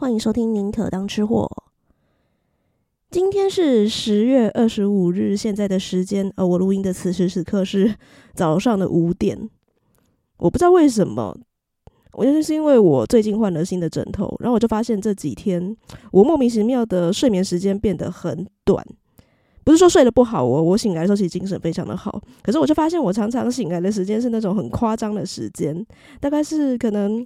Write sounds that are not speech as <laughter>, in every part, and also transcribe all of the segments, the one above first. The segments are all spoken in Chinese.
欢迎收听宁可当吃货。今天是十月二十五日，现在的时间，呃，我录音的此时此刻是 <laughs> 早上的五点。我不知道为什么，我觉得是因为我最近换了新的枕头，然后我就发现这几天我莫名其妙的睡眠时间变得很短。不是说睡得不好哦，我醒来的时候其实精神非常的好，可是我就发现我常常醒来的时间是那种很夸张的时间，大概是可能，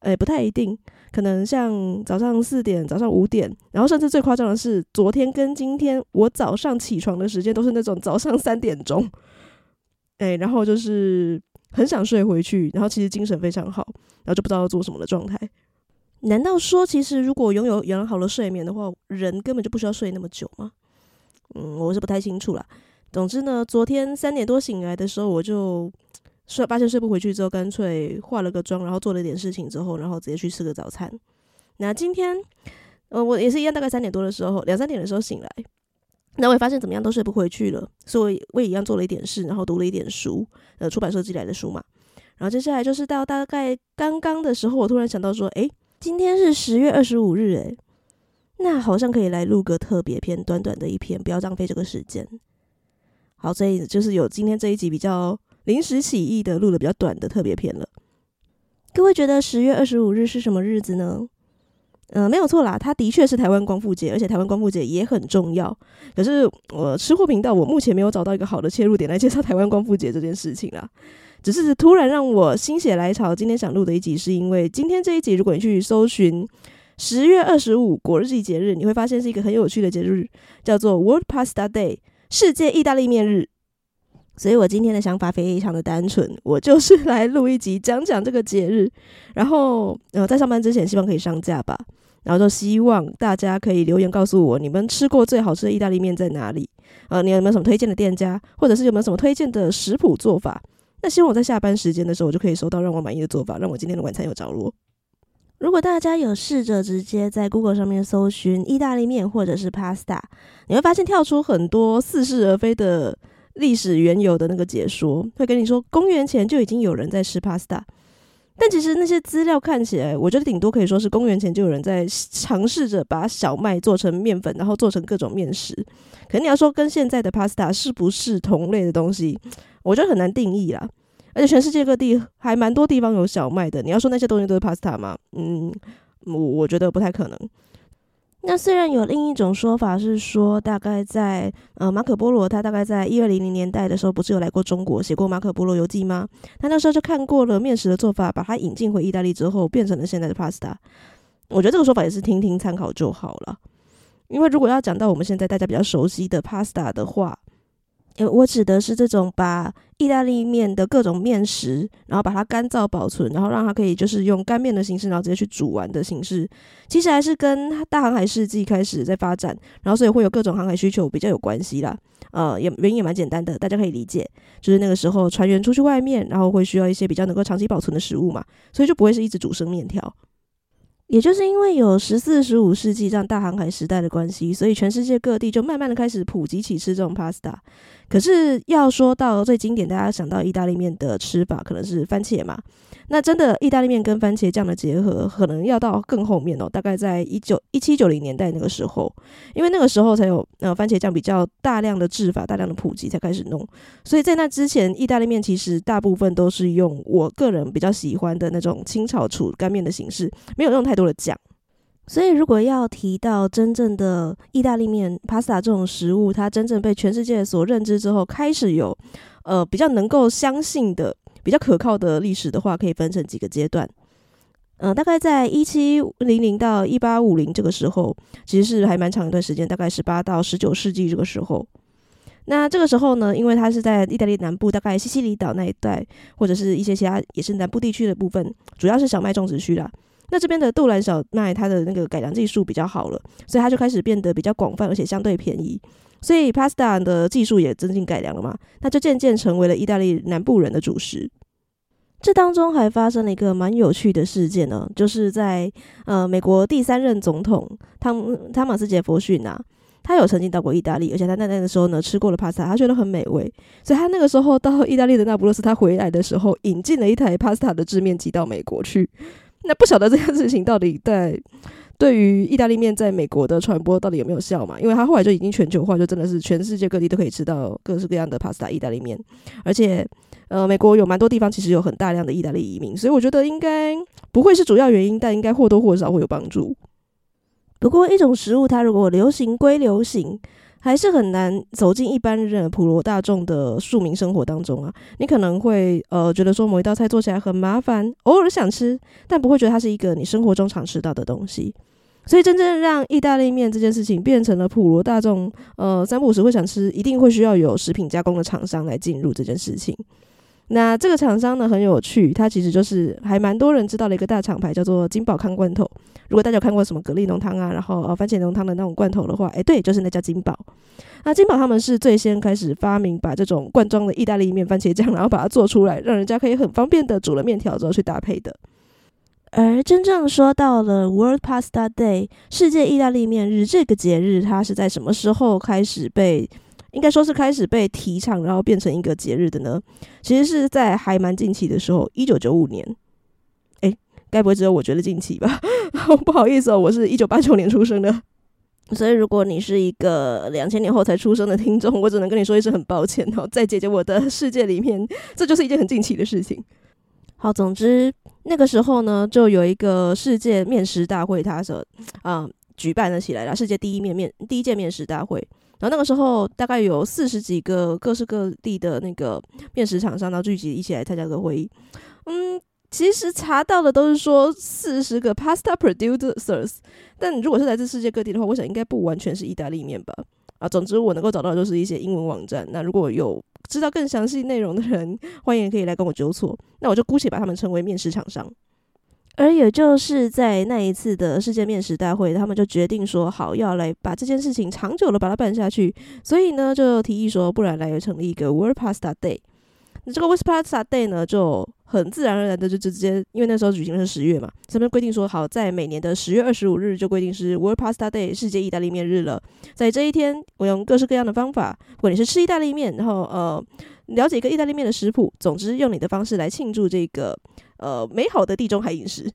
诶，不太一定，可能像早上四点、早上五点，然后甚至最夸张的是昨天跟今天，我早上起床的时间都是那种早上三点钟，诶，然后就是很想睡回去，然后其实精神非常好，然后就不知道要做什么的状态。难道说其实如果拥有良好的睡眠的话，人根本就不需要睡那么久吗？嗯，我是不太清楚啦。总之呢，昨天三点多醒来的时候，我就睡，发现睡不回去之后，干脆化了个妆，然后做了一点事情之后，然后直接去吃个早餐。那今天，呃，我也是一样，大概三点多的时候，两三点的时候醒来，那我也发现怎么样都睡不回去了，所以我也一样做了一点事，然后读了一点书，呃，出版社寄来的书嘛。然后接下来就是到大概刚刚的时候，我突然想到说，诶，今天是十月二十五日，诶。那好像可以来录个特别篇，短短的一篇，不要浪费这个时间。好，所以就是有今天这一集比较临时起意的录的比较短的特别篇了。各位觉得十月二十五日是什么日子呢？嗯、没有错啦，它的确是台湾光复节，而且台湾光复节也很重要。可是我吃货频道，我目前没有找到一个好的切入点来介绍台湾光复节这件事情啦。只是突然让我心血来潮，今天想录的一集，是因为今天这一集，如果你去搜寻。十月二十五国际节日，你会发现是一个很有趣的节日，叫做 World Pasta Day，世界意大利面日。所以我今天的想法非常的单纯，我就是来录一集讲讲这个节日。然后，呃，在上班之前，希望可以上架吧。然后就希望大家可以留言告诉我，你们吃过最好吃的意大利面在哪里？呃，你有没有什么推荐的店家，或者是有没有什么推荐的食谱做法？那希望我在下班时间的时候，我就可以收到让我满意的做法，让我今天的晚餐有着落。如果大家有试着直接在 Google 上面搜寻意大利面或者是 Pasta，你会发现跳出很多似是而非的历史缘由的那个解说，会跟你说公元前就已经有人在吃 Pasta，但其实那些资料看起来，我觉得顶多可以说是公元前就有人在尝试着把小麦做成面粉，然后做成各种面食。可你要说跟现在的 Pasta 是不是同类的东西，我觉得很难定义啦。而且全世界各地还蛮多地方有小麦的。你要说那些东西都是 pasta 吗？嗯，我我觉得不太可能。那虽然有另一种说法是说，大概在呃马可波罗他大概在一二零零年代的时候，不是有来过中国，写过《马可波罗游记》吗？他那时候就看过了面食的做法，把它引进回意大利之后，变成了现在的 pasta。我觉得这个说法也是听听参考就好了。因为如果要讲到我们现在大家比较熟悉的 pasta 的话，我指的是这种把意大利面的各种面食，然后把它干燥保存，然后让它可以就是用干面的形式，然后直接去煮完的形式，其实还是跟大航海世纪开始在发展，然后所以会有各种航海需求比较有关系啦。呃，也原因也蛮简单的，大家可以理解，就是那个时候船员出去外面，然后会需要一些比较能够长期保存的食物嘛，所以就不会是一直煮生面条。也就是因为有十四、十五世纪这样大航海时代的关系，所以全世界各地就慢慢的开始普及起吃这种 pasta。可是要说到最经典，大家想到意大利面的吃法，可能是番茄嘛。那真的意大利面跟番茄酱的结合，可能要到更后面哦，大概在一九一七九零年代那个时候，因为那个时候才有呃番茄酱比较大量的制法、大量的普及才开始弄。所以在那之前，意大利面其实大部分都是用我个人比较喜欢的那种清炒煮干面的形式，没有用太多的酱。所以，如果要提到真正的意大利面 pasta 这种食物，它真正被全世界所认知之后，开始有呃比较能够相信的、比较可靠的历史的话，可以分成几个阶段。呃，大概在一七零零到一八五零这个时候，其实是还蛮长一段时间，大概十八到十九世纪这个时候。那这个时候呢，因为它是在意大利南部，大概西西里岛那一带，或者是一些其他也是南部地区的部分，主要是小麦种植区啦。那这边的杜兰小麦，它的那个改良技术比较好了，所以它就开始变得比较广泛，而且相对便宜。所以 pasta 的技术也增进改良了嘛，那就渐渐成为了意大利南部人的主食。这当中还发生了一个蛮有趣的事件呢，就是在呃美国第三任总统汤汤马斯杰弗逊啊，他有曾经到过意大利，而且他在那的时候呢吃过了 pasta，他觉得很美味，所以他那个时候到意大利的那不勒斯，他回来的时候引进了一台 pasta 的制面机到美国去。那不晓得这件事情到底在对于意大利面在美国的传播到底有没有效嘛？因为它后来就已经全球化，就真的是全世界各地都可以吃到各式各样的 pasta 意大利面，而且呃，美国有蛮多地方其实有很大量的意大利移民，所以我觉得应该不会是主要原因，但应该或多或少会有帮助。不过一种食物它如果流行归流行，还是很难走进一般人普罗大众的庶民生活当中啊。你可能会呃觉得说某一道菜做起来很麻烦，偶尔想吃，但不会觉得它是一个你生活中常吃到的东西。所以，真正让意大利面这件事情变成了普罗大众，呃，三不五时会想吃，一定会需要有食品加工的厂商来进入这件事情。那这个厂商呢，很有趣，它其实就是还蛮多人知道的一个大厂牌，叫做金宝康罐头。如果大家有看过什么蛤蜊浓汤啊，然后呃番茄浓汤的那种罐头的话，诶，对，就是那家金宝。那金宝他们是最先开始发明把这种罐装的意大利面番茄酱，然后把它做出来，让人家可以很方便的煮了面条之后去搭配的。而真正说到了 World Pasta Day 世界意大利面日这个节日，它是在什么时候开始被，应该说是开始被提倡，然后变成一个节日的呢？其实是在还蛮近期的时候，一九九五年。诶，该不会只有我觉得近期吧？<laughs> 不好意思哦，我是一九八九年出生的，所以如果你是一个两千年后才出生的听众，我只能跟你说一声很抱歉哦，在姐姐我的世界里面，这就是一件很近期的事情。好，总之那个时候呢，就有一个世界面食大会，它是啊举办了起来了，世界第一面面第一届面食大会。然后那个时候大概有四十几个各式各地的那个面食厂商，然后聚集一起来参加这个会议。嗯，其实查到的都是说四十个 pasta producers，但如果是来自世界各地的话，我想应该不完全是意大利面吧。啊，总之我能够找到的就是一些英文网站。那如果有知道更详细内容的人，欢迎可以来跟我纠错。那我就姑且把他们称为面食厂商。而也就是在那一次的世界面食大会，他们就决定说好要来把这件事情长久的把它办下去。所以呢，就提议说，不然来成立一个 World Pasta Day。这个 World Pasta Day 呢，就很自然而然的就直接，因为那时候举行是十月嘛，这边规定说好，在每年的十月二十五日就规定是 World Pasta Day 世界意大利面日了。在这一天，我用各式各样的方法，不管你是吃意大利面，然后呃了解一个意大利面的食谱，总之用你的方式来庆祝这个呃美好的地中海饮食。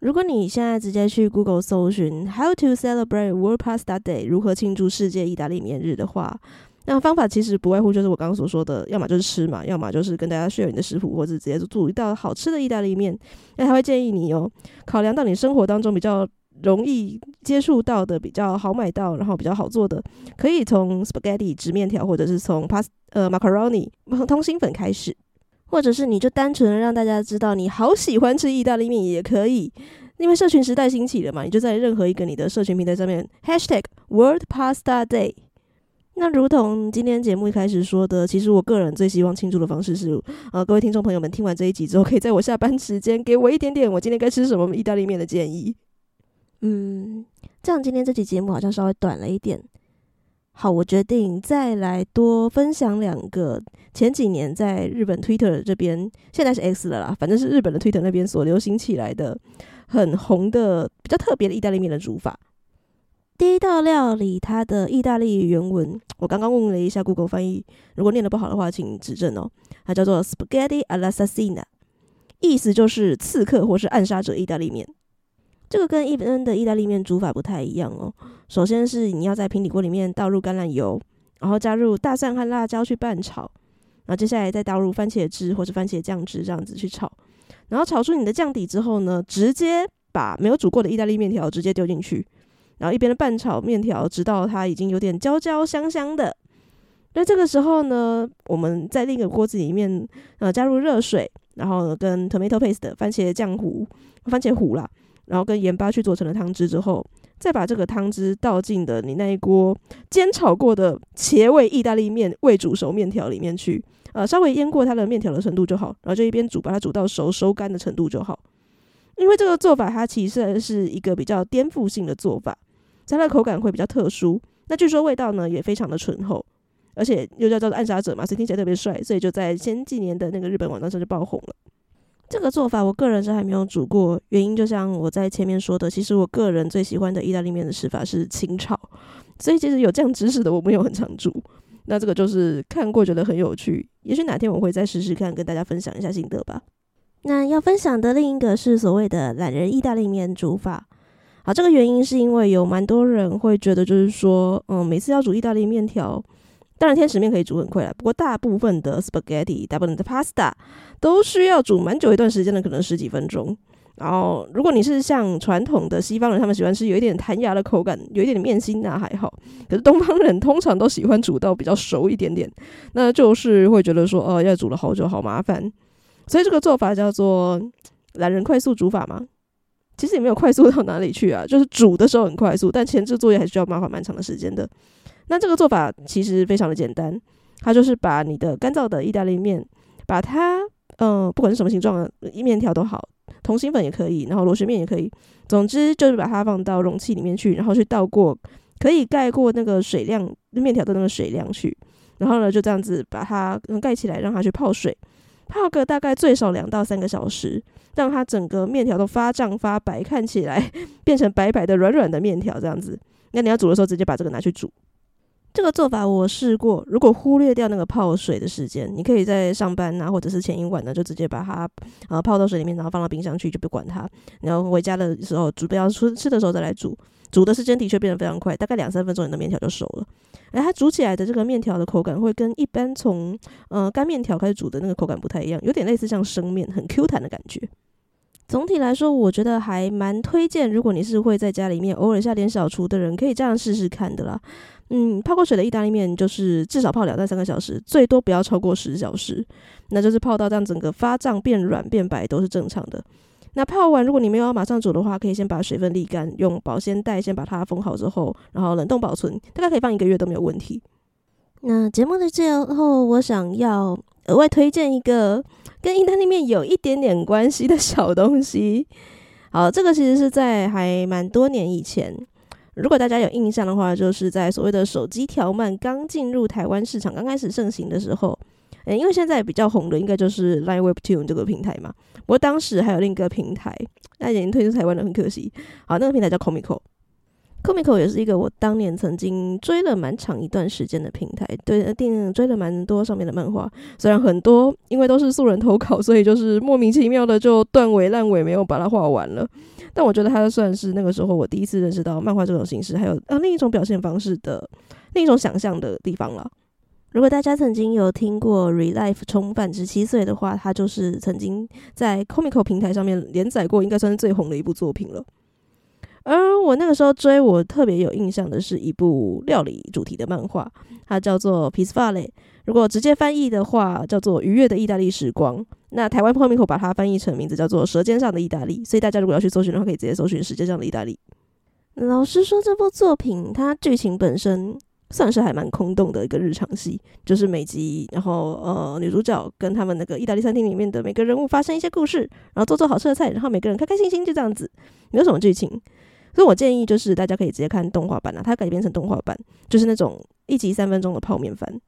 如果你现在直接去 Google 搜寻 How to celebrate World Pasta Day 如何庆祝世界意大利面日的话，那方法其实不外乎就是我刚刚所说的，要么就是吃嘛，要么就是跟大家 share 你的食谱，或者直接就做一道好吃的意大利面。那他会建议你哦，考量到你生活当中比较容易接触到的、比较好买到，然后比较好做的，可以从 spaghetti 直面条，或者是从 pasta 呃 macaroni 通心粉开始，或者是你就单纯的让大家知道你好喜欢吃意大利面也可以，因为社群时代兴起了嘛，你就在任何一个你的社群平台上面 hashtag World Pasta Day。那如同今天节目一开始说的，其实我个人最希望庆祝的方式是，呃，各位听众朋友们听完这一集之后，可以在我下班时间给我一点点我今天该吃什么意大利面的建议。嗯，这样今天这期节目好像稍微短了一点。好，我决定再来多分享两个前几年在日本 Twitter 这边，现在是 X 了啦，反正是日本的 Twitter 那边所流行起来的很红的比较特别的意大利面的煮法。第一道料理，它的意大利原文，<tsk> 我刚刚问了一下 Google 翻译，如果念得不好的话，请指正哦。它叫做 Spaghetti all'assassina，意思就是刺客或是暗杀者意大利面。这个跟一般的意大利面煮法不太一样哦。首先是你要在平底锅里面倒入橄榄油，然后加入大蒜和辣椒去拌炒，然后接下来再倒入番茄汁或是番茄酱汁这样子去炒，然后炒出你的酱底之后呢，直接把没有煮过的意大利面条直接丢进去。然后一边的拌炒面条，直到它已经有点焦焦香香的。那这个时候呢，我们在另一个锅子里面，呃，加入热水，然后跟 tomato paste 的番茄酱糊、番茄糊啦，然后跟盐巴去做成了汤汁之后，再把这个汤汁倒进的你那一锅煎炒过的茄味意大利面未煮熟面条里面去，呃，稍微腌过它的面条的程度就好，然后就一边煮，把它煮到熟收干的程度就好。因为这个做法它其实是一个比较颠覆性的做法。它的口感会比较特殊，那据说味道呢也非常的醇厚，而且又叫做暗杀者嘛，所以听起来特别帅，所以就在前几年的那个日本网站上就爆红了。这个做法我个人是还没有煮过，原因就像我在前面说的，其实我个人最喜欢的意大利面的吃法是清炒，所以其实有这样知识的我没有很常煮。那这个就是看过觉得很有趣，也许哪天我会再试试看，跟大家分享一下心得吧。那要分享的另一个是所谓的懒人意大利面煮法。好，这个原因是因为有蛮多人会觉得，就是说，嗯，每次要煮意大利面条，当然天使面可以煮很快啦，不过大部分的 spaghetti、大部分的 pasta 都需要煮蛮久一段时间的，可能十几分钟。然后，如果你是像传统的西方人，他们喜欢吃有一点弹牙的口感，有一点点面心那还好。可是东方人通常都喜欢煮到比较熟一点点，那就是会觉得说，哦，要煮了好久，好麻烦。所以这个做法叫做懒人快速煮法嘛。其实也没有快速到哪里去啊，<laughs> 就是煮的时候很快速，但前置作业还是需要花蛮长的时间的。那这个做法其实非常的简单，它就是把你的干燥的意大利面，把它，嗯、呃，不管是什么形状的面条都好，通心粉也可以，然后螺旋面也可以，总之就是把它放到容器里面去，然后去倒过，可以盖过那个水量，面条的那个水量去，然后呢就这样子把它盖起来，让它去泡水。泡个大概最少两到三个小时，让它整个面条都发胀发白，看起来 <laughs> 变成白白的软软的面条这样子。那你要煮的时候，直接把这个拿去煮。这个做法我试过，如果忽略掉那个泡水的时间，你可以在上班啊，或者是前一晚呢，就直接把它呃泡到水里面，然后放到冰箱去，就不管它。然后回家的时候煮，不要吃吃的时候再来煮。煮的时间的确变得非常快，大概两三分钟，你的面条就熟了。而它煮起来的这个面条的口感会跟一般从呃干面条开始煮的那个口感不太一样，有点类似像生面，很 Q 弹的感觉。总体来说，我觉得还蛮推荐，如果你是会在家里面偶尔下点小厨的人，可以这样试试看的啦。嗯，泡过水的意大利面就是至少泡两到三个小时，最多不要超过十小时，那就是泡到这样整个发胀变软变白都是正常的。那泡完，如果你没有要马上煮的话，可以先把水分沥干，用保鲜袋先把它封好之后，然后冷冻保存，大概可以放一个月都没有问题。那节目的最后，我想要额外推荐一个跟意大利面有一点点关系的小东西。好，这个其实是在还蛮多年以前，如果大家有印象的话，就是在所谓的手机条漫刚进入台湾市场、刚开始盛行的时候。诶，因为现在比较红的应该就是 Line Webtoon 这个平台嘛。不过当时还有另一个平台，那已经退出台湾了，很可惜。好，那个平台叫 Comico，Comico 也是一个我当年曾经追了蛮长一段时间的平台，对，定追了蛮多上面的漫画。虽然很多因为都是素人投稿，所以就是莫名其妙的就断尾烂尾，没有把它画完了。但我觉得它算是那个时候我第一次认识到漫画这种形式，还有啊另一种表现方式的另一种想象的地方了。如果大家曾经有听过《ReLIFE》重返十七岁的话，它就是曾经在 Comico 平台上面连载过，应该算是最红的一部作品了。而我那个时候追，我特别有印象的是一部料理主题的漫画，它叫做《Pizza Valley》。如果直接翻译的话，叫做《愉悦的意大利时光》。那台湾 Comico 把它翻译成名字叫做《舌尖上的意大利》，所以大家如果要去搜寻的话，可以直接搜寻《舌尖上的意大利》。老实说，这部作品它剧情本身。算是还蛮空洞的一个日常戏，就是每集，然后呃，女主角跟他们那个意大利餐厅里面的每个人物发生一些故事，然后做做好吃的菜，然后每个人开开心心就这样子，没有什么剧情。所以我建议就是大家可以直接看动画版啊，它改编成动画版，就是那种一集三分钟的泡面番。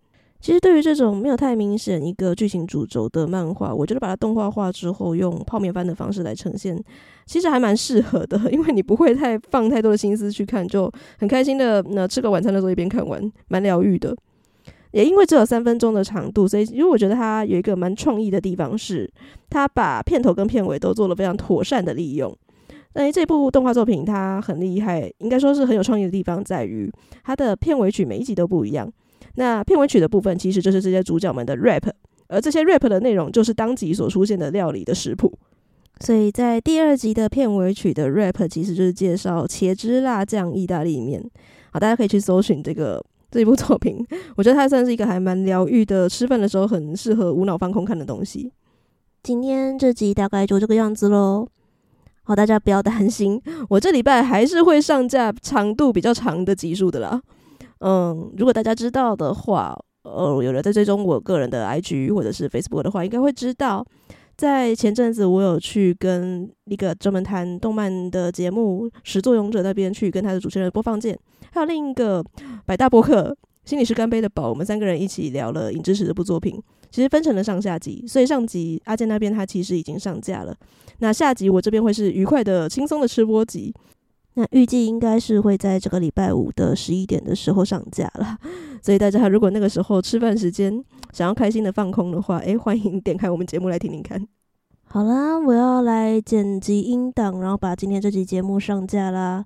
其实对于这种没有太明显一个剧情主轴的漫画，我觉得把它动画化之后，用泡面番的方式来呈现，其实还蛮适合的，<laughs> 因为你不会太放太多的心思去看，就很开心的那吃个晚餐的时候一边看完，蛮疗愈的。也因为只有三分钟的长度，所以因为我觉得它有一个蛮创意的地方是，它把片头跟片尾都做了非常妥善的利用。那这部动画作品它很厉害，应该说是很有创意的地方在于它的片尾曲每一集都不一样。那片尾曲的部分，其实就是这些主角们的 rap，而这些 rap 的内容就是当集所出现的料理的食谱。所以在第二集的片尾曲的 rap，其实就是介绍茄汁辣酱意大利面。好，大家可以去搜寻这个这部作品，我觉得它算是一个还蛮疗愈的，吃饭的时候很适合无脑放空看的东西。今天这集大概就这个样子喽。好，大家不要担心，我这礼拜还是会上架长度比较长的集数的啦。嗯，如果大家知道的话，呃，有人在追踪我个人的 IG 或者是 Facebook 的话，应该会知道，在前阵子我有去跟一个专门谈动漫的节目《始作俑者》那边去跟他的主持人播放键，还有另一个百大博客心理师干杯的宝，我们三个人一起聊了《影之匙》这部作品。其实分成了上下集，所以上集阿健那边他其实已经上架了，那下集我这边会是愉快的、轻松的吃播集。那预计应该是会在这个礼拜五的十一点的时候上架了，所以大家如果那个时候吃饭时间想要开心的放空的话，诶，欢迎点开我们节目来听听看。好啦，我要来剪辑音档，然后把今天这期节目上架啦。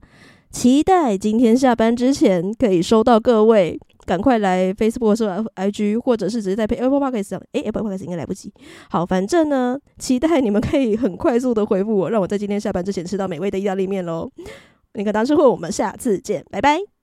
期待今天下班之前可以收到各位，赶快来 Facebook 或 IG，或者是直接在 Apple Podcast 上。诶，Apple Podcast 应该来不及。好，反正呢，期待你们可以很快速的回复我，让我在今天下班之前吃到美味的意大利面喽。那个当是会，我们下次见，拜拜。